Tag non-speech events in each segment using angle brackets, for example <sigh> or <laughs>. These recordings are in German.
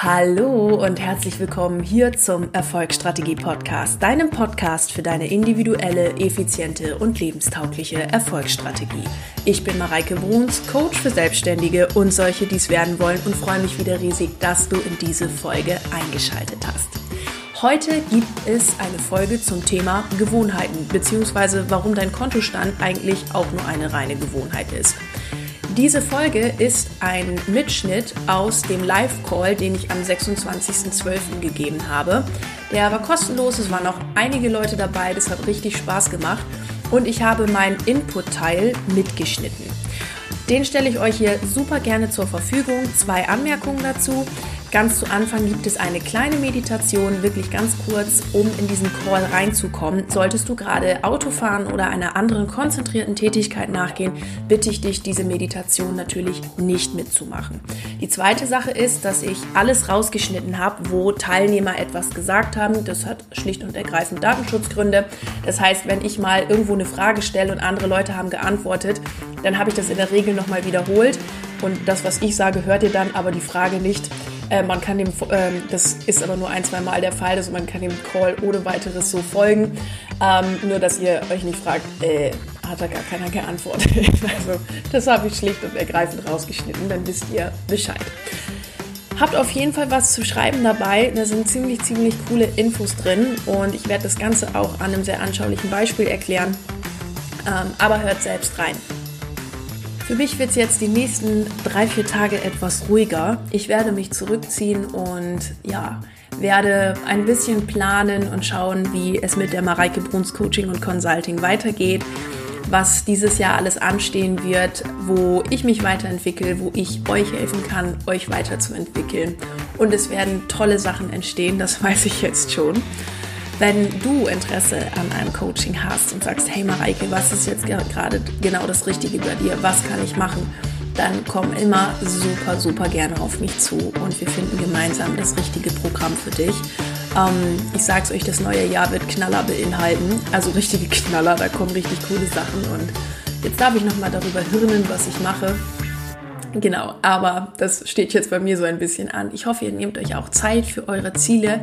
Hallo und herzlich willkommen hier zum Erfolgsstrategie Podcast, deinem Podcast für deine individuelle, effiziente und lebenstaugliche Erfolgsstrategie. Ich bin Mareike Bruns, Coach für Selbstständige und solche, die es werden wollen und freue mich wieder riesig, dass du in diese Folge eingeschaltet hast. Heute gibt es eine Folge zum Thema Gewohnheiten, beziehungsweise warum dein Kontostand eigentlich auch nur eine reine Gewohnheit ist. Diese Folge ist ein Mitschnitt aus dem Live-Call, den ich am 26.12. gegeben habe. Der war kostenlos, es waren noch einige Leute dabei, das hat richtig Spaß gemacht und ich habe meinen Input-Teil mitgeschnitten. Den stelle ich euch hier super gerne zur Verfügung. Zwei Anmerkungen dazu. Ganz zu Anfang gibt es eine kleine Meditation, wirklich ganz kurz, um in diesen Call reinzukommen. Solltest du gerade Auto fahren oder einer anderen konzentrierten Tätigkeit nachgehen, bitte ich dich, diese Meditation natürlich nicht mitzumachen. Die zweite Sache ist, dass ich alles rausgeschnitten habe, wo Teilnehmer etwas gesagt haben. Das hat schlicht und ergreifend Datenschutzgründe. Das heißt, wenn ich mal irgendwo eine Frage stelle und andere Leute haben geantwortet, dann habe ich das in der Regel nochmal wiederholt. Und das, was ich sage, hört ihr dann, aber die Frage nicht. Äh, man kann dem, äh, das ist aber nur ein, zwei Mal der Fall, also man kann dem Call ohne weiteres so folgen. Ähm, nur, dass ihr euch nicht fragt, äh, hat da gar keiner geantwortet. <laughs> also, das habe ich schlicht und ergreifend rausgeschnitten, dann wisst ihr Bescheid. Habt auf jeden Fall was zu schreiben dabei. Da sind ziemlich, ziemlich coole Infos drin und ich werde das Ganze auch an einem sehr anschaulichen Beispiel erklären. Ähm, aber hört selbst rein. Für mich wird es jetzt die nächsten drei, vier Tage etwas ruhiger. Ich werde mich zurückziehen und ja, werde ein bisschen planen und schauen, wie es mit der Mareike Bruns Coaching und Consulting weitergeht, was dieses Jahr alles anstehen wird, wo ich mich weiterentwickle, wo ich euch helfen kann, euch weiterzuentwickeln. Und es werden tolle Sachen entstehen, das <laughs> weiß ich jetzt schon. Wenn du Interesse an einem Coaching hast und sagst, hey Mareike, was ist jetzt gerade genau das Richtige bei dir? Was kann ich machen? Dann komm immer super, super gerne auf mich zu und wir finden gemeinsam das richtige Programm für dich. Ähm, ich sag's euch, das neue Jahr wird Knaller beinhalten. Also richtige Knaller, da kommen richtig coole Sachen und jetzt darf ich nochmal darüber hirnen, was ich mache. Genau, aber das steht jetzt bei mir so ein bisschen an. Ich hoffe, ihr nehmt euch auch Zeit für eure Ziele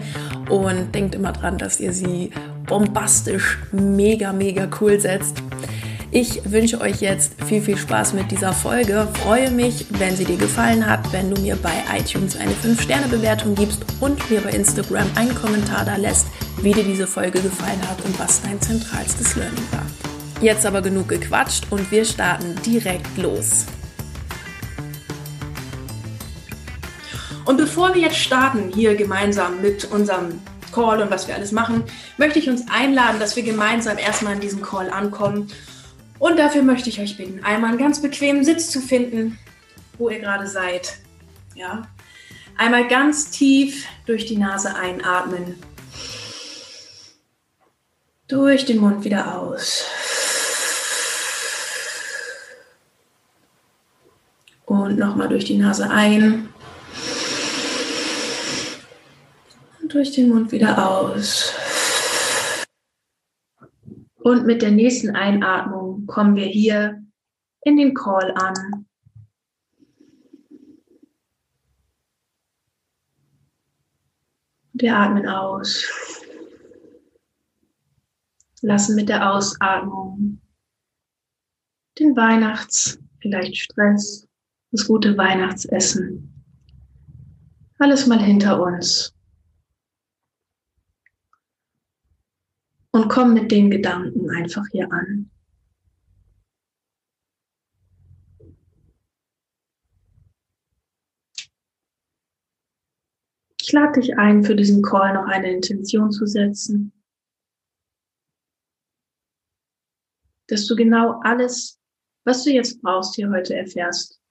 und denkt immer dran, dass ihr sie bombastisch, mega, mega cool setzt. Ich wünsche euch jetzt viel, viel Spaß mit dieser Folge. Freue mich, wenn sie dir gefallen hat, wenn du mir bei iTunes eine 5-Sterne-Bewertung gibst und mir bei Instagram einen Kommentar da lässt, wie dir diese Folge gefallen hat und was dein zentralstes Learning war. Jetzt aber genug gequatscht und wir starten direkt los. Und bevor wir jetzt starten, hier gemeinsam mit unserem Call und was wir alles machen, möchte ich uns einladen, dass wir gemeinsam erstmal in diesem Call ankommen. Und dafür möchte ich euch bitten, einmal einen ganz bequemen Sitz zu finden, wo ihr gerade seid. Ja. Einmal ganz tief durch die Nase einatmen. Durch den Mund wieder aus. Und nochmal durch die Nase ein. Durch den Mund wieder aus. Und mit der nächsten Einatmung kommen wir hier in den Call an. Wir atmen aus. Lassen mit der Ausatmung den Weihnachts, vielleicht Stress, das gute Weihnachtsessen. Alles mal hinter uns. Und komm mit den Gedanken einfach hier an. Ich lade dich ein, für diesen Call noch eine Intention zu setzen, dass du genau alles, was du jetzt brauchst, hier heute erfährst.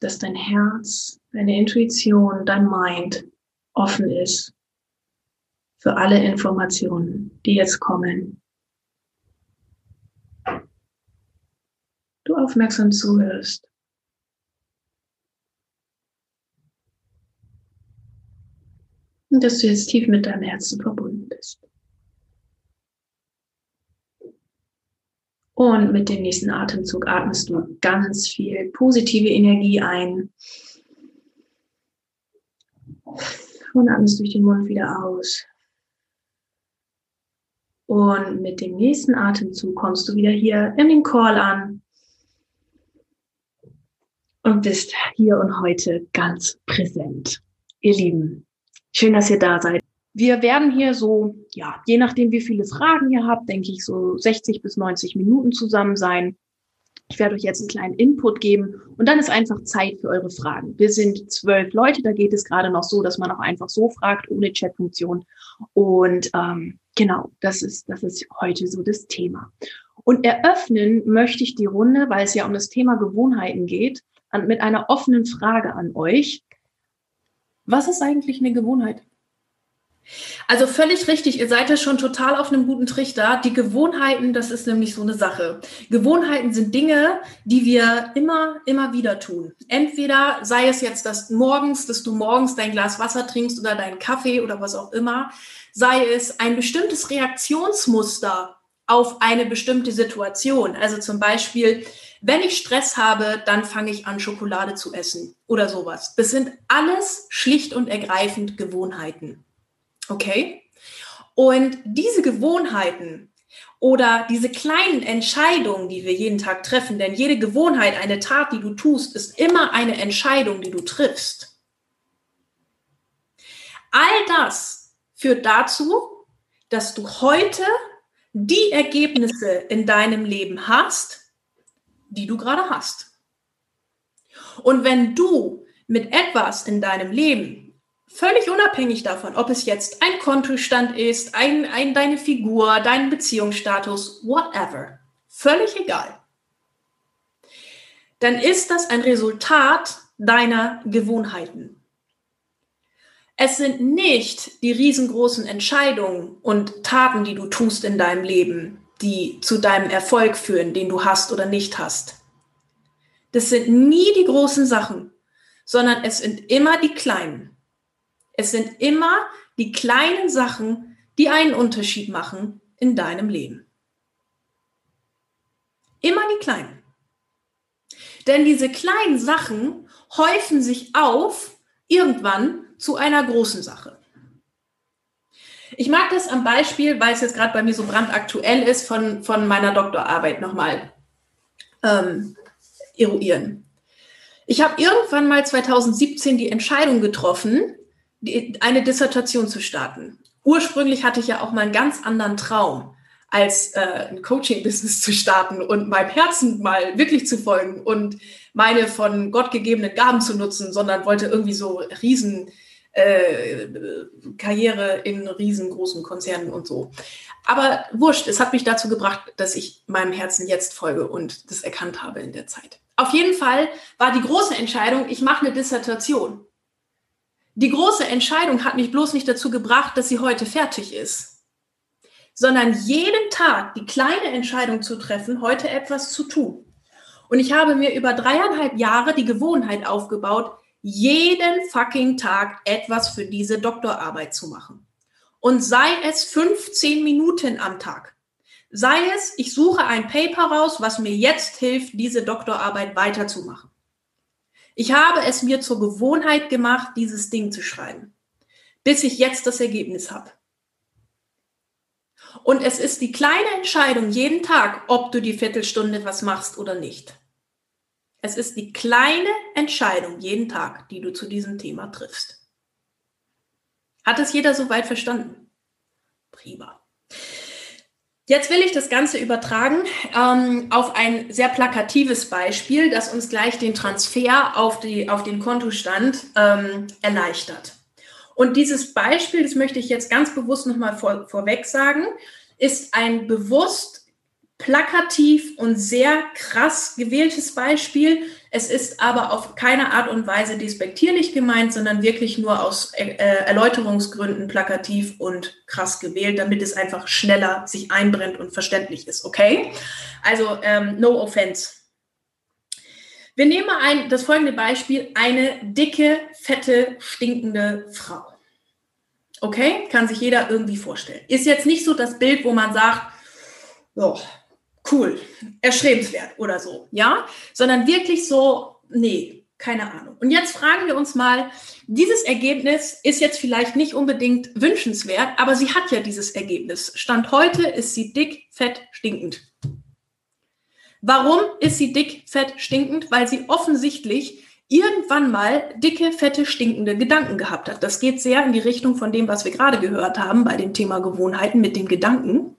Dass dein Herz, deine Intuition, dein Mind offen ist für alle Informationen, die jetzt kommen. Du aufmerksam zuhörst. Und dass du jetzt tief mit deinem Herzen verbunden bist. Und mit dem nächsten Atemzug atmest du ganz viel positive Energie ein Und atmest durch den Mund wieder aus. Und mit dem nächsten Atemzug kommst du wieder hier in den Call an und bist hier und heute ganz präsent. Ihr Lieben, schön, dass ihr da seid. Wir werden hier so, ja, je nachdem, wie viele Fragen ihr habt, denke ich, so 60 bis 90 Minuten zusammen sein. Ich werde euch jetzt einen kleinen Input geben und dann ist einfach Zeit für eure Fragen. Wir sind zwölf Leute, da geht es gerade noch so, dass man auch einfach so fragt, ohne Chatfunktion. Und ähm, genau, das ist, das ist heute so das Thema. Und eröffnen möchte ich die Runde, weil es ja um das Thema Gewohnheiten geht, mit einer offenen Frage an euch. Was ist eigentlich eine Gewohnheit? Also völlig richtig, ihr seid ja schon total auf einem guten Trichter. Die Gewohnheiten, das ist nämlich so eine Sache. Gewohnheiten sind Dinge, die wir immer, immer wieder tun. Entweder sei es jetzt dass morgens, dass du morgens dein Glas Wasser trinkst oder deinen Kaffee oder was auch immer, sei es ein bestimmtes Reaktionsmuster auf eine bestimmte Situation. Also zum Beispiel, wenn ich Stress habe, dann fange ich an, Schokolade zu essen oder sowas. Das sind alles schlicht und ergreifend Gewohnheiten. Okay? Und diese Gewohnheiten oder diese kleinen Entscheidungen, die wir jeden Tag treffen, denn jede Gewohnheit, eine Tat, die du tust, ist immer eine Entscheidung, die du triffst. All das führt dazu, dass du heute die Ergebnisse in deinem Leben hast, die du gerade hast. Und wenn du mit etwas in deinem Leben Völlig unabhängig davon, ob es jetzt ein Kontostand ist, ein, ein, deine Figur, dein Beziehungsstatus, whatever. Völlig egal. Dann ist das ein Resultat deiner Gewohnheiten. Es sind nicht die riesengroßen Entscheidungen und Taten, die du tust in deinem Leben, die zu deinem Erfolg führen, den du hast oder nicht hast. Das sind nie die großen Sachen, sondern es sind immer die kleinen. Es sind immer die kleinen Sachen, die einen Unterschied machen in deinem Leben. Immer die kleinen. Denn diese kleinen Sachen häufen sich auf irgendwann zu einer großen Sache. Ich mag das am Beispiel, weil es jetzt gerade bei mir so brandaktuell ist, von, von meiner Doktorarbeit nochmal ähm, eruieren. Ich habe irgendwann mal 2017 die Entscheidung getroffen, eine Dissertation zu starten. Ursprünglich hatte ich ja auch mal einen ganz anderen Traum, als äh, ein Coaching-Business zu starten und meinem Herzen mal wirklich zu folgen und meine von Gott gegebenen Gaben zu nutzen, sondern wollte irgendwie so riesen äh, Karriere in riesengroßen Konzernen und so. Aber wurscht, es hat mich dazu gebracht, dass ich meinem Herzen jetzt folge und das erkannt habe in der Zeit. Auf jeden Fall war die große Entscheidung, ich mache eine Dissertation. Die große Entscheidung hat mich bloß nicht dazu gebracht, dass sie heute fertig ist, sondern jeden Tag die kleine Entscheidung zu treffen, heute etwas zu tun. Und ich habe mir über dreieinhalb Jahre die Gewohnheit aufgebaut, jeden fucking Tag etwas für diese Doktorarbeit zu machen. Und sei es 15 Minuten am Tag. Sei es, ich suche ein Paper raus, was mir jetzt hilft, diese Doktorarbeit weiterzumachen. Ich habe es mir zur Gewohnheit gemacht, dieses Ding zu schreiben, bis ich jetzt das Ergebnis habe. Und es ist die kleine Entscheidung jeden Tag, ob du die Viertelstunde was machst oder nicht. Es ist die kleine Entscheidung jeden Tag, die du zu diesem Thema triffst. Hat es jeder soweit verstanden? Prima. Jetzt will ich das Ganze übertragen ähm, auf ein sehr plakatives Beispiel, das uns gleich den Transfer auf, die, auf den Kontostand ähm, erleichtert. Und dieses Beispiel, das möchte ich jetzt ganz bewusst nochmal vor, vorweg sagen, ist ein bewusst plakativ und sehr krass gewähltes Beispiel. Es ist aber auf keine Art und Weise despektierlich gemeint, sondern wirklich nur aus äh, Erläuterungsgründen plakativ und krass gewählt, damit es einfach schneller sich einbrennt und verständlich ist. Okay? Also ähm, no offense. Wir nehmen ein, das folgende Beispiel: eine dicke, fette, stinkende Frau. Okay? Kann sich jeder irgendwie vorstellen. Ist jetzt nicht so das Bild, wo man sagt, oh, cool, erstrebenswert oder so, ja, sondern wirklich so, nee, Keine Ahnung. Und jetzt fragen wir uns mal, dieses Ergebnis ist jetzt vielleicht nicht unbedingt wünschenswert, aber sie hat ja dieses Ergebnis. Stand heute ist sie dick, fett, stinkend. Warum ist sie dick, fett, stinkend? Weil sie offensichtlich irgendwann mal dicke, fette, stinkende Gedanken gehabt hat. Das geht sehr in die Richtung von dem, was wir gerade gehört haben bei dem Thema Gewohnheiten mit den Gedanken.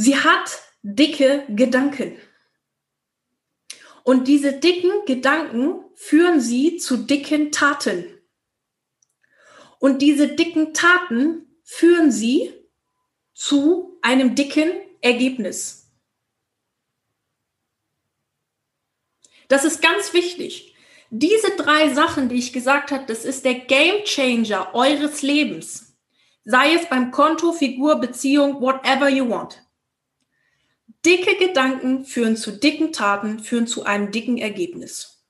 Sie hat dicke Gedanken. Und diese dicken Gedanken führen sie zu dicken Taten. Und diese dicken Taten führen sie zu einem dicken Ergebnis. Das ist ganz wichtig. Diese drei Sachen, die ich gesagt habe, das ist der Game Changer eures Lebens. Sei es beim Konto, Figur, Beziehung, whatever you want. Dicke Gedanken führen zu dicken Taten, führen zu einem dicken Ergebnis.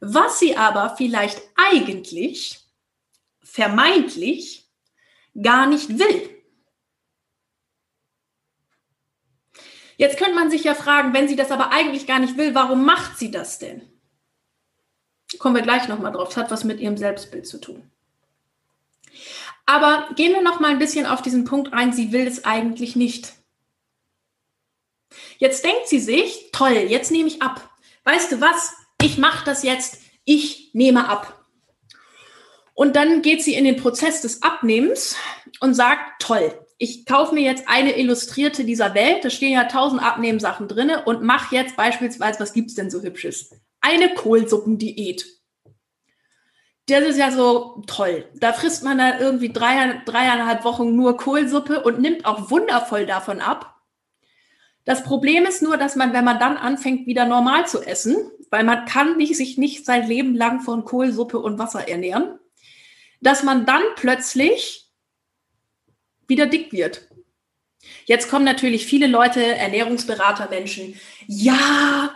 Was sie aber vielleicht eigentlich, vermeintlich, gar nicht will. Jetzt könnte man sich ja fragen, wenn sie das aber eigentlich gar nicht will, warum macht sie das denn? Kommen wir gleich nochmal drauf. Das hat was mit ihrem Selbstbild zu tun. Aber gehen wir noch mal ein bisschen auf diesen Punkt ein. Sie will es eigentlich nicht. Jetzt denkt sie sich, toll, jetzt nehme ich ab. Weißt du was? Ich mache das jetzt. Ich nehme ab. Und dann geht sie in den Prozess des Abnehmens und sagt, toll, ich kaufe mir jetzt eine Illustrierte dieser Welt, da stehen ja tausend Abnehmsachen drin und mache jetzt beispielsweise, was gibt es denn so Hübsches? Eine Kohlsuppendiät. Das ist ja so toll. Da frisst man dann irgendwie drei, dreieinhalb Wochen nur Kohlsuppe und nimmt auch wundervoll davon ab. Das Problem ist nur, dass man, wenn man dann anfängt, wieder normal zu essen, weil man kann nicht, sich nicht sein Leben lang von Kohlsuppe und Wasser ernähren, dass man dann plötzlich wieder dick wird. Jetzt kommen natürlich viele Leute, Ernährungsberater, Menschen, ja,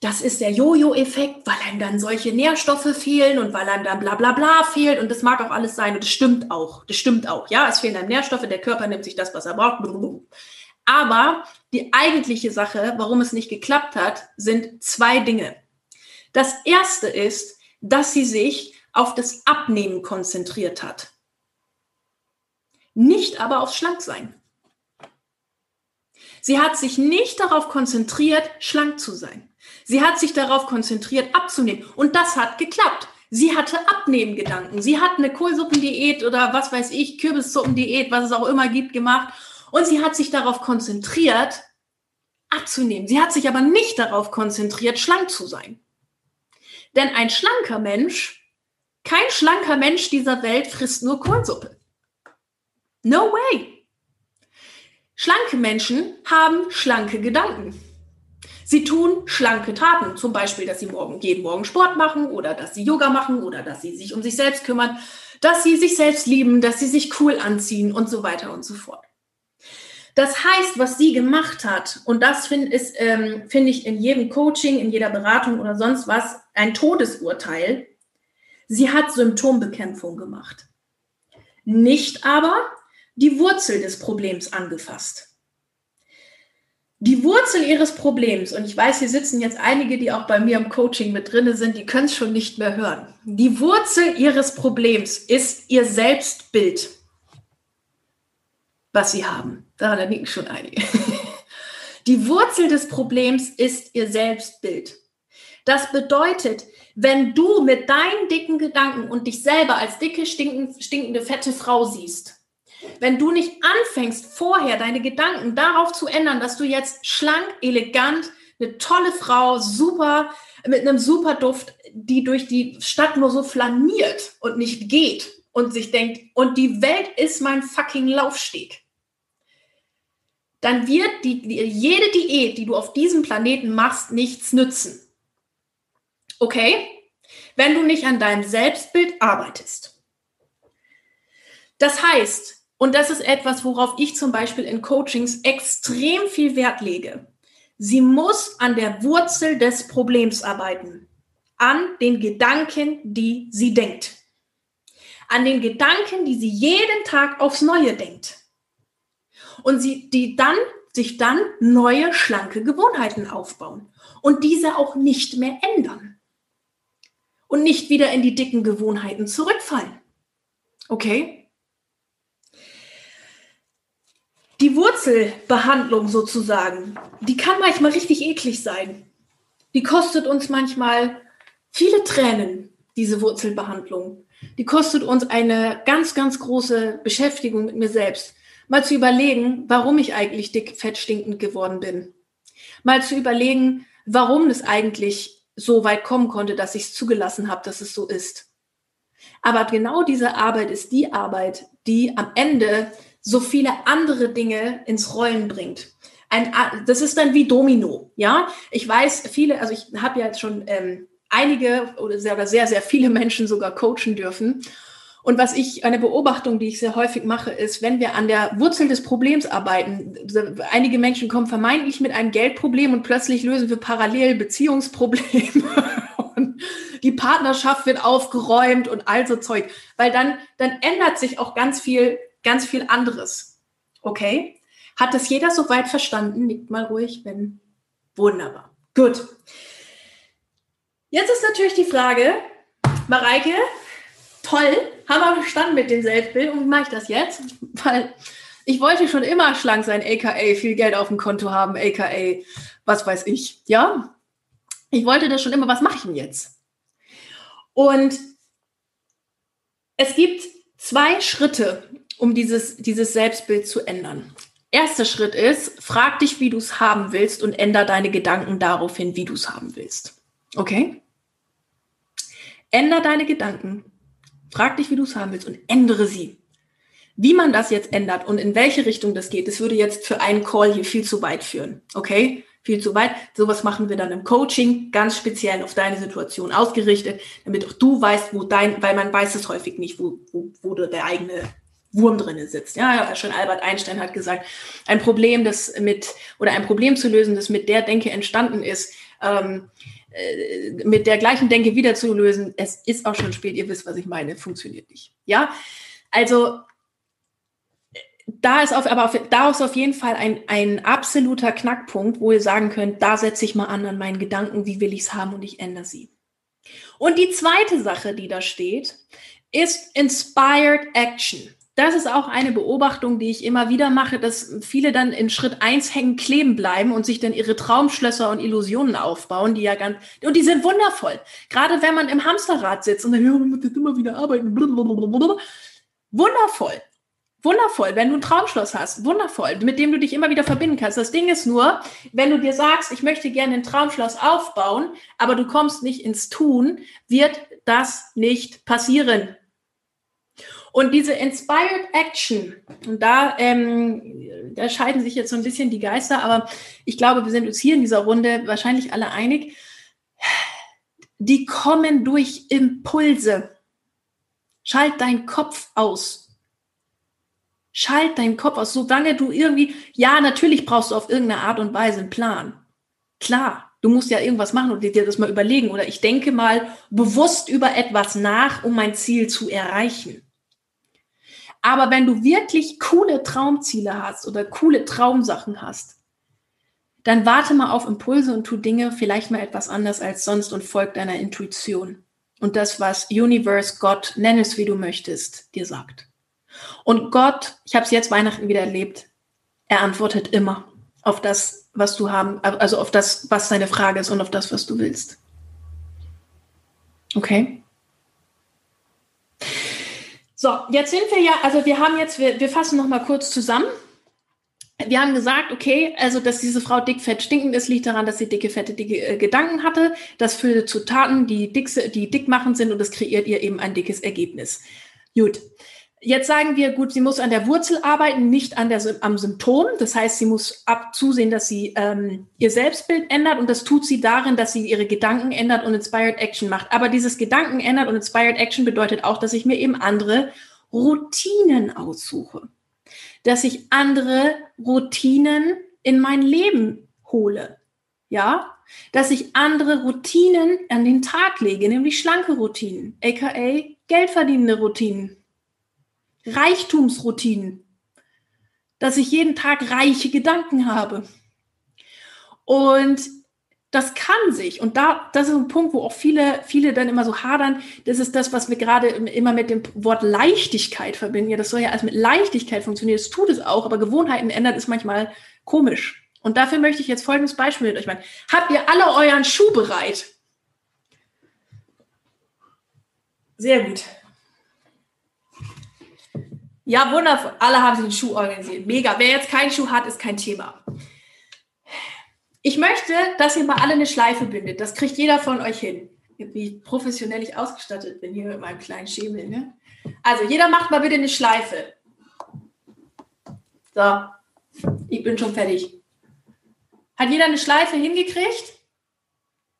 das ist der Jojo-Effekt, weil einem dann solche Nährstoffe fehlen und weil einem dann bla bla bla fehlt und das mag auch alles sein und das stimmt auch, das stimmt auch, ja, es fehlen einem Nährstoffe, der Körper nimmt sich das, was er braucht. Aber die eigentliche Sache, warum es nicht geklappt hat, sind zwei Dinge. Das erste ist, dass sie sich auf das Abnehmen konzentriert hat. Nicht aber aufs Schlanksein. Sie hat sich nicht darauf konzentriert, schlank zu sein. Sie hat sich darauf konzentriert, abzunehmen. Und das hat geklappt. Sie hatte Abnehmgedanken. Sie hat eine Kohlsuppendiät oder was weiß ich, Kürbissuppendiät, was es auch immer gibt, gemacht und sie hat sich darauf konzentriert, abzunehmen. Sie hat sich aber nicht darauf konzentriert, schlank zu sein. Denn ein schlanker Mensch, kein schlanker Mensch dieser Welt frisst nur Kohlsuppe. No way. Schlanke Menschen haben schlanke Gedanken. Sie tun schlanke Taten, zum Beispiel, dass sie morgen, jeden Morgen Sport machen oder dass sie Yoga machen oder dass sie sich um sich selbst kümmern, dass sie sich selbst lieben, dass sie sich cool anziehen und so weiter und so fort. Das heißt, was sie gemacht hat, und das finde ähm, find ich in jedem Coaching, in jeder Beratung oder sonst was ein Todesurteil, sie hat Symptombekämpfung gemacht. Nicht aber die Wurzel des Problems angefasst. Die Wurzel ihres Problems, und ich weiß, hier sitzen jetzt einige, die auch bei mir im Coaching mit drinne sind, die können es schon nicht mehr hören. Die Wurzel ihres Problems ist ihr Selbstbild was sie haben. Daran liegen schon einige. <laughs> Die Wurzel des Problems ist ihr Selbstbild. Das bedeutet, wenn du mit deinen dicken Gedanken und dich selber als dicke, stinkende, fette Frau siehst, wenn du nicht anfängst, vorher deine Gedanken darauf zu ändern, dass du jetzt schlank, elegant, eine tolle Frau, super, mit einem super Duft, die durch die Stadt nur so flaniert und nicht geht und sich denkt, und die Welt ist mein fucking Laufsteg dann wird die, jede Diät, die du auf diesem Planeten machst, nichts nützen. Okay? Wenn du nicht an deinem Selbstbild arbeitest. Das heißt, und das ist etwas, worauf ich zum Beispiel in Coachings extrem viel Wert lege, sie muss an der Wurzel des Problems arbeiten, an den Gedanken, die sie denkt, an den Gedanken, die sie jeden Tag aufs Neue denkt und sie, die dann, sich dann neue, schlanke Gewohnheiten aufbauen. und diese auch nicht mehr ändern und nicht wieder in die dicken Gewohnheiten zurückfallen. Okay? Die Wurzelbehandlung sozusagen, die kann manchmal richtig eklig sein. Die kostet uns manchmal viele Tränen, diese Wurzelbehandlung. Die kostet uns eine ganz, ganz große Beschäftigung mit mir selbst. Mal zu überlegen, warum ich eigentlich dick, fett, stinkend geworden bin. Mal zu überlegen, warum es eigentlich so weit kommen konnte, dass ich es zugelassen habe, dass es so ist. Aber genau diese Arbeit ist die Arbeit, die am Ende so viele andere Dinge ins Rollen bringt. Ein, das ist dann wie Domino, ja. Ich weiß, viele, also ich habe ja jetzt schon ähm, einige oder sehr, oder sehr, sehr viele Menschen sogar coachen dürfen. Und was ich, eine Beobachtung, die ich sehr häufig mache, ist, wenn wir an der Wurzel des Problems arbeiten, einige Menschen kommen vermeintlich mit einem Geldproblem und plötzlich lösen wir parallel Beziehungsprobleme <laughs> die Partnerschaft wird aufgeräumt und all so Zeug. Weil dann, dann ändert sich auch ganz viel, ganz viel anderes. Okay? Hat das jeder soweit verstanden? Nickt mal ruhig, wenn. Wunderbar. Gut. Jetzt ist natürlich die Frage, Mareike, toll, haben wir verstanden mit dem Selbstbild und wie mache ich das jetzt? <laughs> Weil ich wollte schon immer schlank sein, aka viel Geld auf dem Konto haben, aka was weiß ich, ja? Ich wollte das schon immer, was mache ich denn jetzt? Und es gibt zwei Schritte, um dieses, dieses Selbstbild zu ändern. Erster Schritt ist, frag dich, wie du es haben willst und änder deine Gedanken daraufhin, wie du es haben willst. Okay? Änder deine Gedanken. Frag dich, wie du es haben willst und ändere sie. Wie man das jetzt ändert und in welche Richtung das geht, das würde jetzt für einen Call hier viel zu weit führen. Okay? Viel zu weit. Sowas machen wir dann im Coaching, ganz speziell auf deine Situation ausgerichtet, damit auch du weißt, wo dein, weil man weiß es häufig nicht, wo, wo, wo der eigene Wurm drinne sitzt. Ja, schon Albert Einstein hat gesagt, ein Problem, das mit, oder ein Problem zu lösen, das mit der Denke entstanden ist, ähm, äh, mit der gleichen Denke wieder zu lösen, es ist auch schon spät, ihr wisst, was ich meine, funktioniert nicht. Ja, also da ist auf, aber auf, da ist auf jeden Fall ein, ein absoluter Knackpunkt, wo ihr sagen könnt, da setze ich mal an an meinen Gedanken, wie will ich es haben und ich ändere sie. Und die zweite Sache, die da steht, ist Inspired Action das ist auch eine Beobachtung, die ich immer wieder mache, dass viele dann in Schritt eins hängen, kleben bleiben und sich dann ihre Traumschlösser und Illusionen aufbauen, die ja ganz, und die sind wundervoll. Gerade wenn man im Hamsterrad sitzt und dann, ja, man muss jetzt immer wieder arbeiten. Wundervoll. Wundervoll, wenn du ein Traumschloss hast, wundervoll, mit dem du dich immer wieder verbinden kannst. Das Ding ist nur, wenn du dir sagst, ich möchte gerne ein Traumschloss aufbauen, aber du kommst nicht ins Tun, wird das nicht passieren. Und diese Inspired Action, und da, ähm, da scheiden sich jetzt so ein bisschen die Geister, aber ich glaube, wir sind uns hier in dieser Runde wahrscheinlich alle einig, die kommen durch Impulse. Schalt deinen Kopf aus. Schalt deinen Kopf aus, solange du irgendwie, ja, natürlich brauchst du auf irgendeine Art und Weise einen Plan. Klar, du musst ja irgendwas machen und dir das mal überlegen. Oder ich denke mal bewusst über etwas nach, um mein Ziel zu erreichen. Aber wenn du wirklich coole Traumziele hast oder coole Traumsachen hast, dann warte mal auf Impulse und tu Dinge vielleicht mal etwas anders als sonst und folg deiner Intuition. Und das, was Universe, Gott, nenn es wie du möchtest, dir sagt. Und Gott, ich habe es jetzt Weihnachten wieder erlebt, er antwortet immer auf das, was du haben, also auf das, was deine Frage ist und auf das, was du willst. Okay? So, jetzt sind wir ja, also wir haben jetzt, wir, wir fassen noch mal kurz zusammen. Wir haben gesagt, okay, also dass diese Frau dick, fett, stinkend ist, liegt daran, dass sie dicke, fette dicke, äh, Gedanken hatte. Das führt zu Taten, die, dick, die dick machen sind und das kreiert ihr eben ein dickes Ergebnis. Gut. Jetzt sagen wir, gut, sie muss an der Wurzel arbeiten, nicht an der, am Symptom. Das heißt, sie muss abzusehen, dass sie ähm, ihr Selbstbild ändert und das tut sie darin, dass sie ihre Gedanken ändert und Inspired Action macht. Aber dieses Gedanken ändert und Inspired Action bedeutet auch, dass ich mir eben andere Routinen aussuche. Dass ich andere Routinen in mein Leben hole. Ja, dass ich andere Routinen an den Tag lege, nämlich schlanke Routinen, aka geldverdienende Routinen. Reichtumsroutinen, dass ich jeden Tag reiche Gedanken habe. Und das kann sich. Und da, das ist ein Punkt, wo auch viele, viele dann immer so hadern. Das ist das, was wir gerade immer mit dem Wort Leichtigkeit verbinden. Ja, das soll ja alles mit Leichtigkeit funktionieren. Das tut es auch, aber Gewohnheiten ändern ist manchmal komisch. Und dafür möchte ich jetzt folgendes Beispiel mit euch machen. Habt ihr alle euren Schuh bereit? Sehr gut. Ja, wundervoll. Alle haben sich den Schuh organisiert. Mega. Wer jetzt keinen Schuh hat, ist kein Thema. Ich möchte, dass ihr mal alle eine Schleife bindet. Das kriegt jeder von euch hin. Wie professionell ich ausgestattet bin hier mit meinem kleinen Schemel. Ne? Also, jeder macht mal bitte eine Schleife. So, ich bin schon fertig. Hat jeder eine Schleife hingekriegt?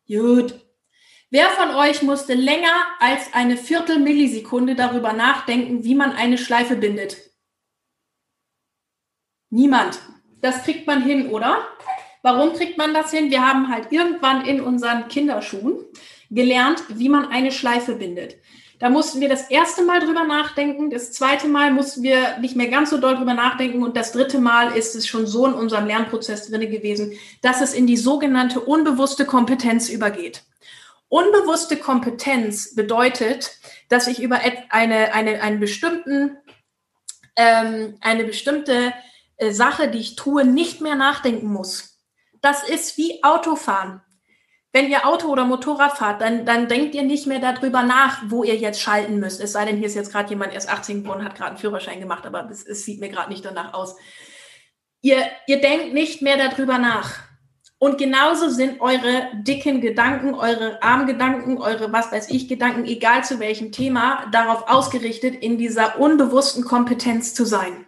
Gut. Wer von euch musste länger als eine Viertelmillisekunde darüber nachdenken, wie man eine Schleife bindet? Niemand. Das kriegt man hin, oder? Warum kriegt man das hin? Wir haben halt irgendwann in unseren Kinderschuhen gelernt, wie man eine Schleife bindet. Da mussten wir das erste Mal drüber nachdenken, das zweite Mal mussten wir nicht mehr ganz so doll drüber nachdenken und das dritte Mal ist es schon so in unserem Lernprozess drin gewesen, dass es in die sogenannte unbewusste Kompetenz übergeht. Unbewusste Kompetenz bedeutet, dass ich über eine, eine, einen bestimmten, ähm, eine bestimmte äh, Sache, die ich tue, nicht mehr nachdenken muss. Das ist wie Autofahren. Wenn ihr Auto oder Motorrad fahrt, dann, dann denkt ihr nicht mehr darüber nach, wo ihr jetzt schalten müsst. Es sei denn, hier ist jetzt gerade jemand erst 18 geworden, hat gerade einen Führerschein gemacht, aber es, es sieht mir gerade nicht danach aus. Ihr, ihr denkt nicht mehr darüber nach. Und genauso sind eure dicken Gedanken, eure Armgedanken, eure was weiß ich Gedanken, egal zu welchem Thema, darauf ausgerichtet, in dieser unbewussten Kompetenz zu sein.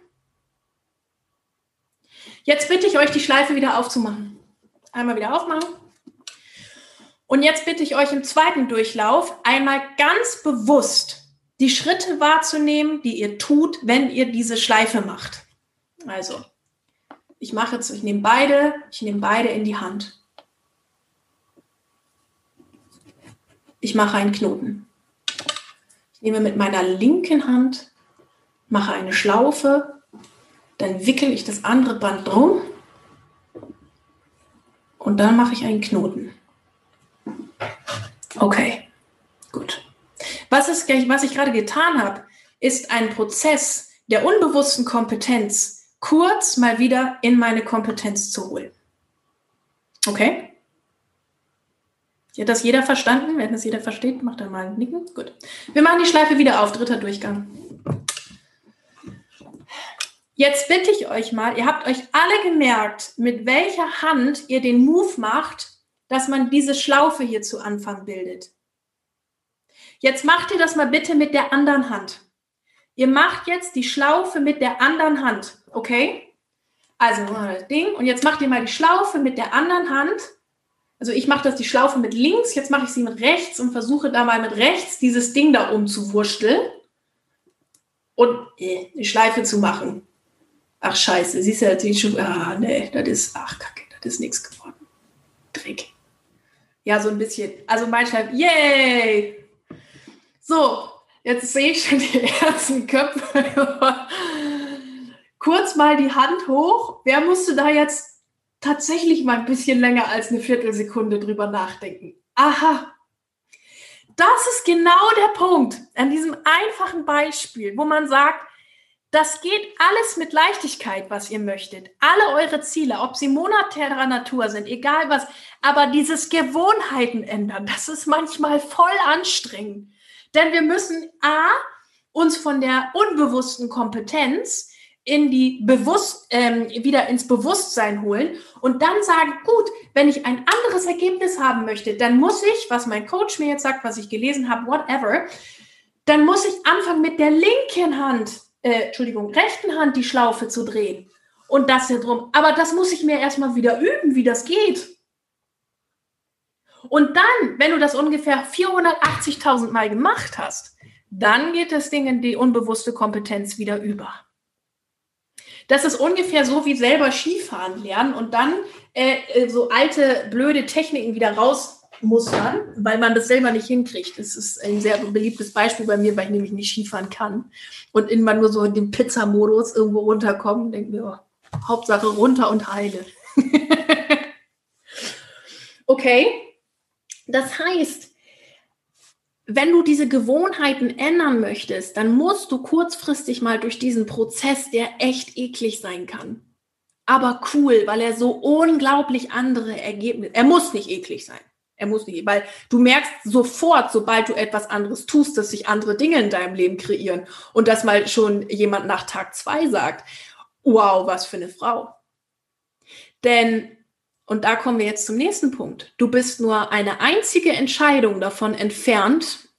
Jetzt bitte ich euch, die Schleife wieder aufzumachen. Einmal wieder aufmachen. Und jetzt bitte ich euch im zweiten Durchlauf einmal ganz bewusst die Schritte wahrzunehmen, die ihr tut, wenn ihr diese Schleife macht. Also, ich mache jetzt, ich nehme beide, ich nehme beide in die Hand. Ich mache einen Knoten. Ich nehme mit meiner linken Hand, mache eine Schlaufe, dann wickel ich das andere Band drum und dann mache ich einen Knoten. Okay, gut. Was, ist, was ich gerade getan habe, ist ein Prozess der unbewussten Kompetenz, kurz mal wieder in meine Kompetenz zu holen. Okay? Hat das jeder verstanden? Wenn das jeder versteht, macht dann mal ein Nicken. Gut. Wir machen die Schleife wieder auf, dritter Durchgang. Jetzt bitte ich euch mal, ihr habt euch alle gemerkt, mit welcher Hand ihr den Move macht, dass man diese Schlaufe hier zu Anfang bildet. Jetzt macht ihr das mal bitte mit der anderen Hand. Ihr macht jetzt die Schlaufe mit der anderen Hand, okay? Also Ding und jetzt macht ihr mal die Schlaufe mit der anderen Hand. Also ich mache das die Schlaufe mit links, jetzt mache ich sie mit rechts und versuche da mal mit rechts dieses Ding da oben zu wursteln und äh, die Schleife zu machen. Ach scheiße, siehst du natürlich schon, ah nee, das ist, ach kacke, das ist nichts geworden. Dreck. Ja, so ein bisschen. Also mein Chef, yay! So, jetzt sehe ich schon die <laughs> ersten Köpfe. Kurz mal die Hand hoch. Wer musste da jetzt tatsächlich mal ein bisschen länger als eine Viertelsekunde drüber nachdenken? Aha. Das ist genau der Punkt an diesem einfachen Beispiel, wo man sagt, das geht alles mit Leichtigkeit, was ihr möchtet. Alle eure Ziele, ob sie monetärer Natur sind, egal was. Aber dieses Gewohnheiten ändern, das ist manchmal voll anstrengend. Denn wir müssen A, uns von der unbewussten Kompetenz in die bewusst ähm, wieder ins Bewusstsein holen und dann sagen, gut, wenn ich ein anderes Ergebnis haben möchte, dann muss ich, was mein Coach mir jetzt sagt, was ich gelesen habe, whatever, dann muss ich anfangen mit der linken Hand äh, Entschuldigung, rechten Hand die Schlaufe zu drehen. Und das hier drum. Aber das muss ich mir erstmal wieder üben, wie das geht. Und dann, wenn du das ungefähr 480.000 Mal gemacht hast, dann geht das Ding in die unbewusste Kompetenz wieder über. Das ist ungefähr so wie selber Skifahren lernen und dann äh, äh so alte, blöde Techniken wieder raus mustern, weil man das selber nicht hinkriegt. Das ist ein sehr beliebtes Beispiel bei mir, weil ich nämlich nicht Skifahren kann und immer nur so in den Pizza-Modus irgendwo runterkommen und denke mir, oh, Hauptsache runter und heile. <laughs> Okay? Das heißt, wenn du diese Gewohnheiten ändern möchtest, dann musst du kurzfristig mal durch diesen Prozess, der echt eklig sein kann. Aber cool, weil er so unglaublich andere Ergebnisse, er muss nicht eklig sein. Er muss nicht, weil du merkst sofort, sobald du etwas anderes tust, dass sich andere Dinge in deinem Leben kreieren und dass mal schon jemand nach Tag zwei sagt, wow, was für eine Frau. Denn, und da kommen wir jetzt zum nächsten Punkt, du bist nur eine einzige Entscheidung davon entfernt,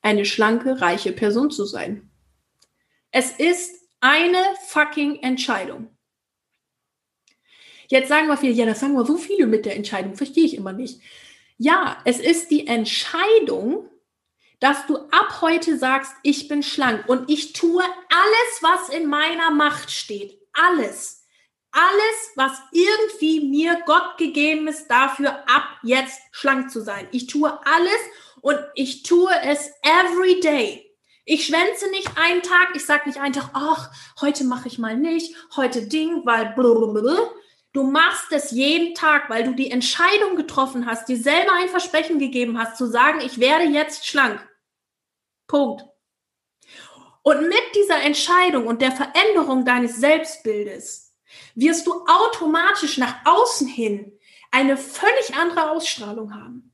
eine schlanke, reiche Person zu sein. Es ist eine fucking Entscheidung. Jetzt sagen wir viele, ja, das sagen wir so viele mit der Entscheidung, verstehe ich immer nicht. Ja, es ist die Entscheidung, dass du ab heute sagst, ich bin schlank und ich tue alles, was in meiner Macht steht. Alles. Alles, was irgendwie mir Gott gegeben ist, dafür ab jetzt schlank zu sein. Ich tue alles und ich tue es every day. Ich schwänze nicht einen Tag, ich sage nicht einen Tag, ach, heute mache ich mal nicht, heute Ding, weil blablabla. Du machst es jeden Tag, weil du die Entscheidung getroffen hast, dir selber ein Versprechen gegeben hast, zu sagen, ich werde jetzt schlank. Punkt. Und mit dieser Entscheidung und der Veränderung deines Selbstbildes wirst du automatisch nach außen hin eine völlig andere Ausstrahlung haben.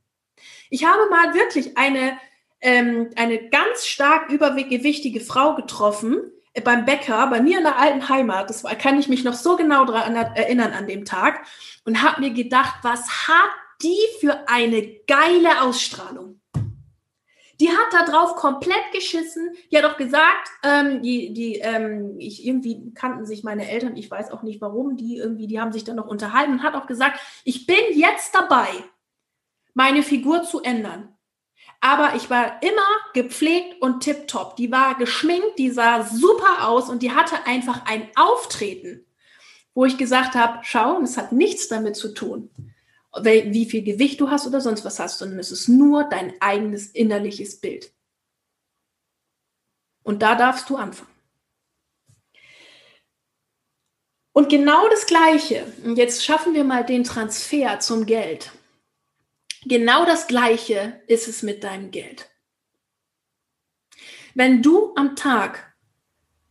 Ich habe mal wirklich eine, ähm, eine ganz stark übergewichtige Frau getroffen, äh, beim Bäcker bei mir in der alten Heimat, das war, kann ich mich noch so genau daran erinnern an dem Tag und habe mir gedacht, was hat die für eine geile Ausstrahlung? Die hat da drauf komplett geschissen. Die hat auch gesagt, ähm, die, die, ähm, ich irgendwie kannten sich meine Eltern, ich weiß auch nicht warum, die irgendwie, die haben sich dann noch unterhalten und hat auch gesagt, ich bin jetzt dabei, meine Figur zu ändern. Aber ich war immer gepflegt und tipptopp. Die war geschminkt, die sah super aus und die hatte einfach ein Auftreten, wo ich gesagt habe, schau, es hat nichts damit zu tun, wie viel Gewicht du hast oder sonst was hast, sondern es ist nur dein eigenes innerliches Bild. Und da darfst du anfangen. Und genau das Gleiche, und jetzt schaffen wir mal den Transfer zum Geld. Genau das Gleiche ist es mit deinem Geld. Wenn du am Tag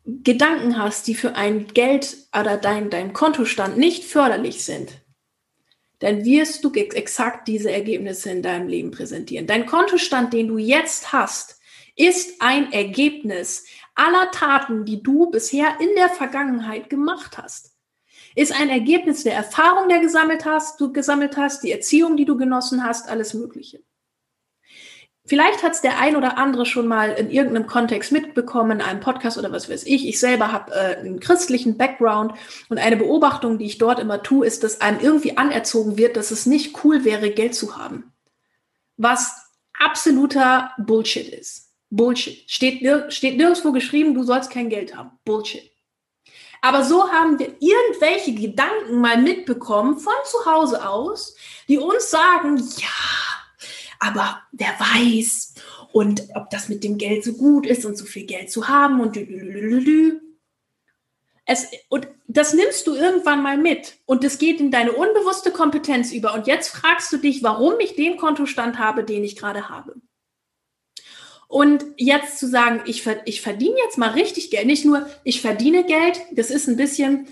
Gedanken hast, die für ein Geld oder dein, dein Kontostand nicht förderlich sind, dann wirst du exakt diese Ergebnisse in deinem Leben präsentieren. Dein Kontostand, den du jetzt hast, ist ein Ergebnis aller Taten, die du bisher in der Vergangenheit gemacht hast ist ein Ergebnis der Erfahrung, der gesammelt hast, du gesammelt hast, die Erziehung, die du genossen hast, alles Mögliche. Vielleicht hat es der ein oder andere schon mal in irgendeinem Kontext mitbekommen, in einem Podcast oder was weiß ich. Ich selber habe äh, einen christlichen Background und eine Beobachtung, die ich dort immer tue, ist, dass einem irgendwie anerzogen wird, dass es nicht cool wäre, Geld zu haben. Was absoluter Bullshit ist. Bullshit. Steht, steht nirgendwo geschrieben, du sollst kein Geld haben. Bullshit. Aber so haben wir irgendwelche Gedanken mal mitbekommen von zu Hause aus, die uns sagen, ja, aber wer weiß und ob das mit dem Geld so gut ist und so viel Geld zu haben und es, und das nimmst du irgendwann mal mit und das geht in deine unbewusste Kompetenz über. Und jetzt fragst du dich, warum ich den Kontostand habe, den ich gerade habe. Und jetzt zu sagen, ich, ich verdiene jetzt mal richtig Geld, nicht nur ich verdiene Geld, das ist ein bisschen,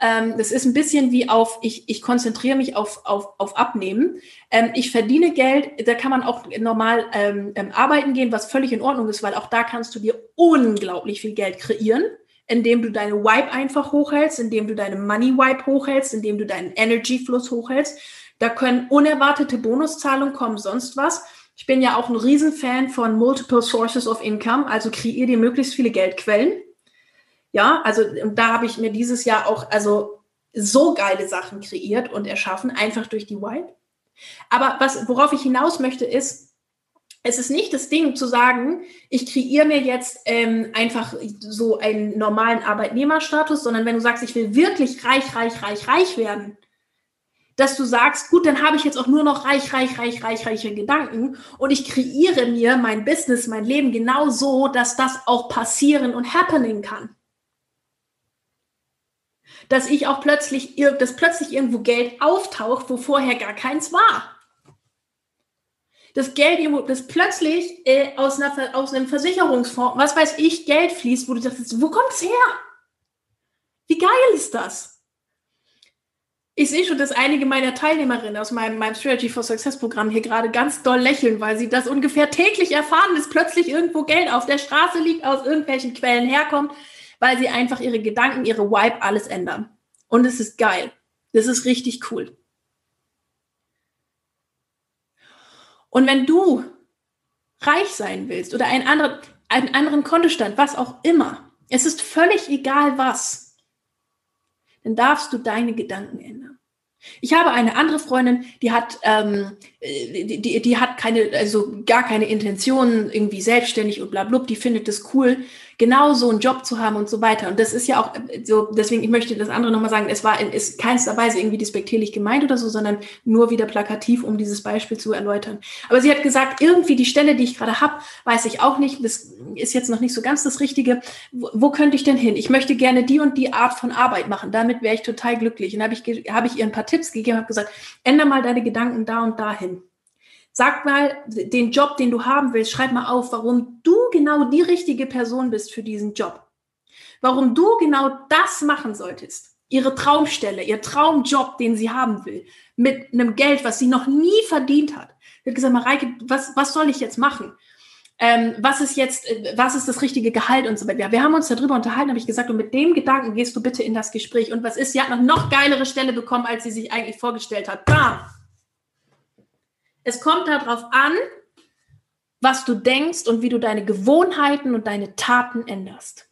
ähm, das ist ein bisschen wie auf, ich, ich konzentriere mich auf, auf, auf Abnehmen. Ähm, ich verdiene Geld, da kann man auch normal ähm, ähm, arbeiten gehen, was völlig in Ordnung ist, weil auch da kannst du dir unglaublich viel Geld kreieren, indem du deine Wipe einfach hochhältst, indem du deine Money Wipe hochhältst, indem du deinen Energy Fluss hochhältst. Da können unerwartete Bonuszahlungen kommen, sonst was. Ich bin ja auch ein Riesenfan von Multiple Sources of Income, also kreier dir möglichst viele Geldquellen. Ja, also da habe ich mir dieses Jahr auch also so geile Sachen kreiert und erschaffen, einfach durch die Wipe. Aber was, worauf ich hinaus möchte, ist, es ist nicht das Ding zu sagen, ich kreiere mir jetzt ähm, einfach so einen normalen Arbeitnehmerstatus, sondern wenn du sagst, ich will wirklich reich, reich, reich, reich werden, dass du sagst, gut, dann habe ich jetzt auch nur noch reich, reich, reich, reich, reiche Gedanken und ich kreiere mir mein Business, mein Leben genau so, dass das auch passieren und happening kann. Dass ich auch plötzlich, dass plötzlich irgendwo Geld auftaucht, wo vorher gar keins war. das Geld, das plötzlich äh, aus, einer, aus einem Versicherungsfonds, was weiß ich, Geld fließt, wo du sagst, wo kommt es her? Wie geil ist das? Ich sehe schon, dass einige meiner Teilnehmerinnen aus meinem, meinem Strategy for Success Programm hier gerade ganz doll lächeln, weil sie das ungefähr täglich erfahren, dass plötzlich irgendwo Geld auf der Straße liegt, aus irgendwelchen Quellen herkommt, weil sie einfach ihre Gedanken, ihre Vibe, alles ändern. Und es ist geil. Das ist richtig cool. Und wenn du reich sein willst oder einen anderen, einen anderen Kontostand, was auch immer, es ist völlig egal was, dann darfst du deine Gedanken ändern. Ich habe eine andere Freundin, die hat, ähm, die, die, die hat keine, also gar keine Intentionen, irgendwie selbstständig und bla, bla, die findet es cool, genau so einen Job zu haben und so weiter. Und das ist ja auch so, deswegen, ich möchte das andere nochmal sagen, es war in ist keinster Weise irgendwie despektierlich gemeint oder so, sondern nur wieder plakativ, um dieses Beispiel zu erläutern. Aber sie hat gesagt, irgendwie die Stelle, die ich gerade habe, weiß ich auch nicht, das ist jetzt noch nicht so ganz das Richtige. Wo, wo könnte ich denn hin? Ich möchte gerne die und die Art von Arbeit machen. Damit wäre ich total glücklich. Und habe ich, habe ich ihr ein paar Tipps gegeben, habe gesagt, ändere mal deine Gedanken da und dahin. Sag mal den Job, den du haben willst, schreib mal auf, warum du genau die richtige Person bist für diesen Job. Warum du genau das machen solltest. Ihre Traumstelle, ihr Traumjob, den sie haben will, mit einem Geld, was sie noch nie verdient hat. Sie hat gesagt, Mareike, was, was soll ich jetzt machen? Ähm, was ist jetzt, äh, was ist das richtige Gehalt und so weiter. Wir haben uns darüber unterhalten, habe ich gesagt, und mit dem Gedanken gehst du bitte in das Gespräch. Und was ist, sie hat noch noch geilere Stelle bekommen, als sie sich eigentlich vorgestellt hat. Bam! Es kommt darauf an, was du denkst und wie du deine Gewohnheiten und deine Taten änderst.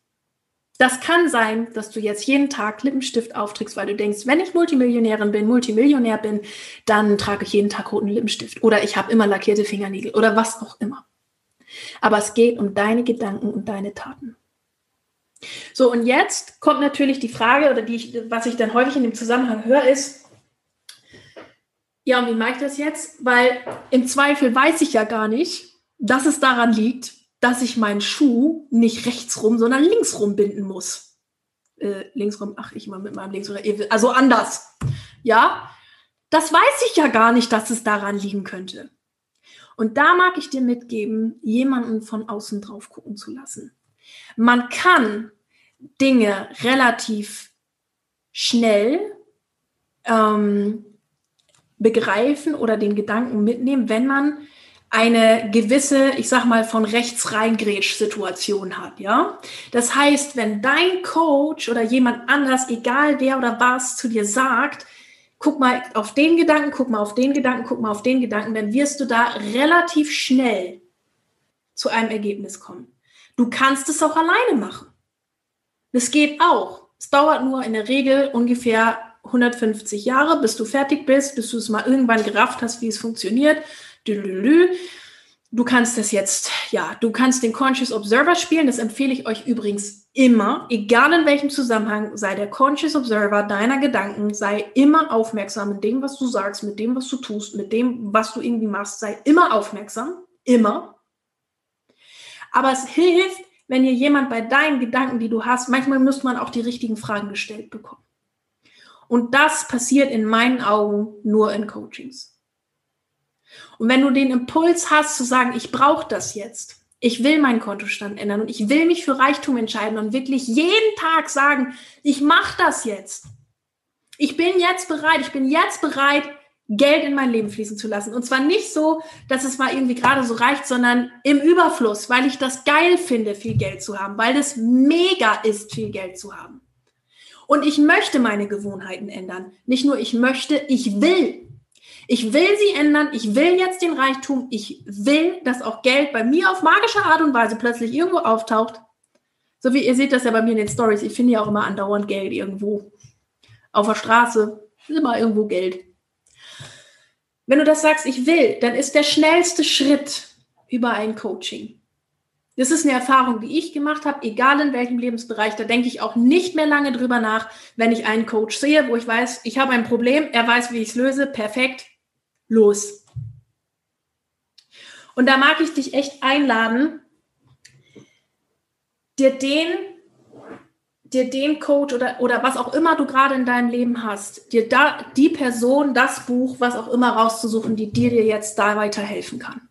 Das kann sein, dass du jetzt jeden Tag Lippenstift aufträgst, weil du denkst, wenn ich Multimillionärin bin, Multimillionär bin, dann trage ich jeden Tag roten Lippenstift oder ich habe immer lackierte Fingernägel oder was auch immer. Aber es geht um deine Gedanken und deine Taten. So, und jetzt kommt natürlich die Frage, oder die ich, was ich dann häufig in dem Zusammenhang höre, ist, ja, und wie mache ich das jetzt? Weil im Zweifel weiß ich ja gar nicht, dass es daran liegt, dass ich meinen Schuh nicht rechts rum, sondern links rum binden muss. Äh, links ach, ich mal mit meinem links oder also anders. Ja, das weiß ich ja gar nicht, dass es daran liegen könnte. Und da mag ich dir mitgeben, jemanden von außen drauf gucken zu lassen. Man kann Dinge relativ schnell ähm, begreifen oder den Gedanken mitnehmen, wenn man eine gewisse, ich sag mal, von rechts reingrätsch Situation hat, ja? Das heißt, wenn dein Coach oder jemand anders, egal wer oder was, zu dir sagt, guck mal auf den Gedanken, guck mal auf den Gedanken, guck mal auf den Gedanken, dann wirst du da relativ schnell zu einem Ergebnis kommen. Du kannst es auch alleine machen. Das geht auch. Es dauert nur in der Regel ungefähr 150 Jahre, bis du fertig bist, bis du es mal irgendwann gerafft hast, wie es funktioniert. Du kannst das jetzt, ja, du kannst den Conscious Observer spielen. Das empfehle ich euch übrigens immer, egal in welchem Zusammenhang, sei der Conscious Observer deiner Gedanken, sei immer aufmerksam mit dem, was du sagst, mit dem, was du tust, mit dem, was du irgendwie machst, sei immer aufmerksam, immer. Aber es hilft, wenn dir jemand bei deinen Gedanken, die du hast, manchmal muss man auch die richtigen Fragen gestellt bekommen. Und das passiert in meinen Augen nur in Coachings. Und wenn du den Impuls hast zu sagen, ich brauche das jetzt, ich will meinen Kontostand ändern und ich will mich für Reichtum entscheiden und wirklich jeden Tag sagen, ich mache das jetzt. Ich bin jetzt bereit, ich bin jetzt bereit, Geld in mein Leben fließen zu lassen. Und zwar nicht so, dass es mal irgendwie gerade so reicht, sondern im Überfluss, weil ich das geil finde, viel Geld zu haben, weil das mega ist, viel Geld zu haben. Und ich möchte meine Gewohnheiten ändern. Nicht nur ich möchte, ich will. Ich will sie ändern. Ich will jetzt den Reichtum. Ich will, dass auch Geld bei mir auf magische Art und Weise plötzlich irgendwo auftaucht. So wie ihr seht das ja bei mir in den Stories. Ich finde ja auch immer andauernd Geld irgendwo. Auf der Straße ist immer irgendwo Geld. Wenn du das sagst, ich will, dann ist der schnellste Schritt über ein Coaching. Das ist eine Erfahrung, die ich gemacht habe, egal in welchem Lebensbereich. Da denke ich auch nicht mehr lange drüber nach, wenn ich einen Coach sehe, wo ich weiß, ich habe ein Problem, er weiß, wie ich es löse, perfekt, los. Und da mag ich dich echt einladen, dir den, dir den Coach oder, oder was auch immer du gerade in deinem Leben hast, dir da die Person, das Buch, was auch immer rauszusuchen, die dir, dir jetzt da weiterhelfen kann.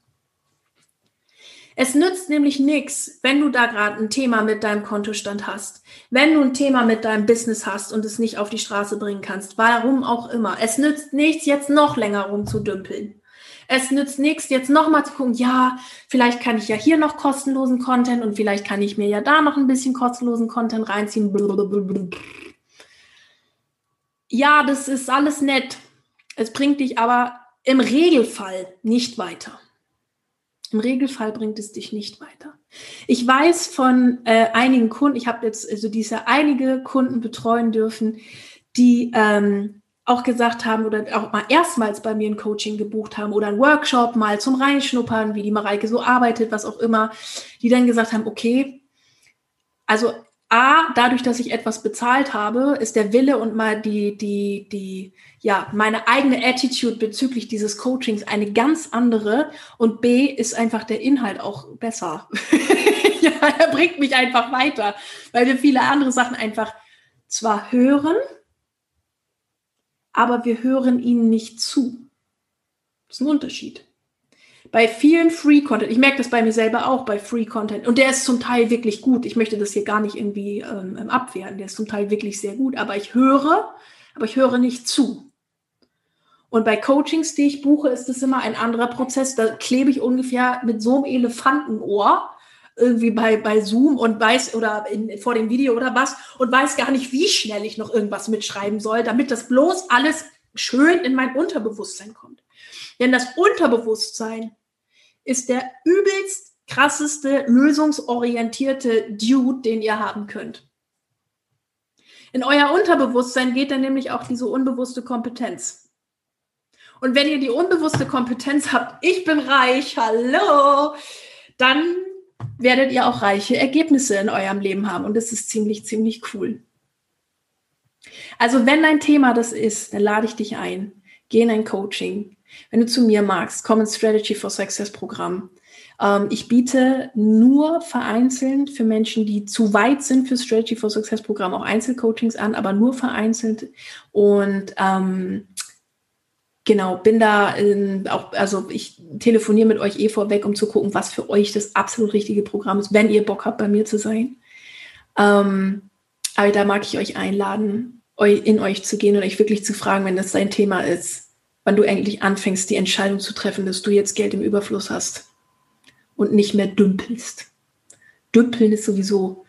Es nützt nämlich nichts, wenn du da gerade ein Thema mit deinem Kontostand hast, wenn du ein Thema mit deinem Business hast und es nicht auf die Straße bringen kannst, warum auch immer. Es nützt nichts, jetzt noch länger rumzudümpeln. Es nützt nichts, jetzt nochmal zu gucken, ja, vielleicht kann ich ja hier noch kostenlosen Content und vielleicht kann ich mir ja da noch ein bisschen kostenlosen Content reinziehen. Ja, das ist alles nett. Es bringt dich aber im Regelfall nicht weiter. Im Regelfall bringt es dich nicht weiter. Ich weiß von äh, einigen Kunden, ich habe jetzt also diese einige Kunden betreuen dürfen, die ähm, auch gesagt haben oder auch mal erstmals bei mir ein Coaching gebucht haben oder ein Workshop mal zum Reinschnuppern, wie die Mareike so arbeitet, was auch immer, die dann gesagt haben, okay, also A, dadurch, dass ich etwas bezahlt habe, ist der Wille und mal die, die, die, ja, meine eigene Attitude bezüglich dieses Coachings eine ganz andere. Und B, ist einfach der Inhalt auch besser. <laughs> ja, er bringt mich einfach weiter, weil wir viele andere Sachen einfach zwar hören, aber wir hören ihnen nicht zu. Das ist ein Unterschied bei vielen Free Content, ich merke das bei mir selber auch bei Free Content, und der ist zum Teil wirklich gut. Ich möchte das hier gar nicht irgendwie ähm, ähm, abwehren. Der ist zum Teil wirklich sehr gut, aber ich höre, aber ich höre nicht zu. Und bei Coachings, die ich buche, ist es immer ein anderer Prozess. Da klebe ich ungefähr mit so einem Elefantenohr irgendwie bei, bei Zoom und weiß oder in, vor dem Video oder was und weiß gar nicht, wie schnell ich noch irgendwas mitschreiben soll, damit das bloß alles schön in mein Unterbewusstsein kommt. Denn das Unterbewusstsein ist der übelst krasseste, lösungsorientierte Dude, den ihr haben könnt. In euer Unterbewusstsein geht dann nämlich auch diese unbewusste Kompetenz. Und wenn ihr die unbewusste Kompetenz habt, ich bin reich, hallo, dann werdet ihr auch reiche Ergebnisse in eurem Leben haben. Und das ist ziemlich, ziemlich cool. Also wenn dein Thema das ist, dann lade ich dich ein. Geh in ein Coaching. Wenn du zu mir magst, komm ins Strategy for Success Programm. Ähm, ich biete nur vereinzelt für Menschen, die zu weit sind für Strategy for Success Programm auch Einzelcoachings an, aber nur vereinzelt. Und ähm, genau, bin da in, auch, also ich telefoniere mit euch eh vorweg, um zu gucken, was für euch das absolut richtige Programm ist, wenn ihr Bock habt, bei mir zu sein. Ähm, aber da mag ich euch einladen, in euch zu gehen und euch wirklich zu fragen, wenn das dein Thema ist wann du endlich anfängst, die Entscheidung zu treffen, dass du jetzt Geld im Überfluss hast und nicht mehr dümpelst. Dümpeln ist sowieso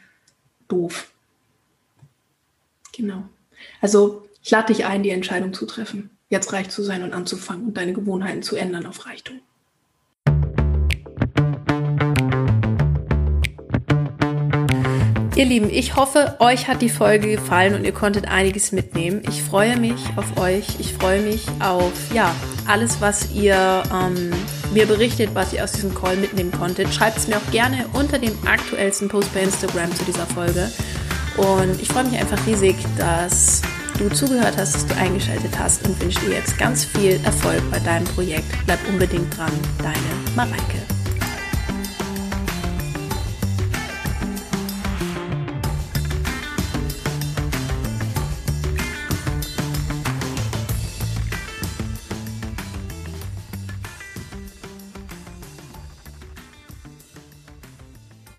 doof. Genau. Also ich lade dich ein, die Entscheidung zu treffen, jetzt reich zu sein und anzufangen und deine Gewohnheiten zu ändern auf Reichtum. Ihr Lieben, ich hoffe, euch hat die Folge gefallen und ihr konntet einiges mitnehmen. Ich freue mich auf euch. Ich freue mich auf ja alles, was ihr ähm, mir berichtet, was ihr aus diesem Call mitnehmen konntet. Schreibt es mir auch gerne unter dem aktuellsten Post bei Instagram zu dieser Folge. Und ich freue mich einfach riesig, dass du zugehört hast, dass du eingeschaltet hast und wünsche dir jetzt ganz viel Erfolg bei deinem Projekt. Bleib unbedingt dran, deine Mareike.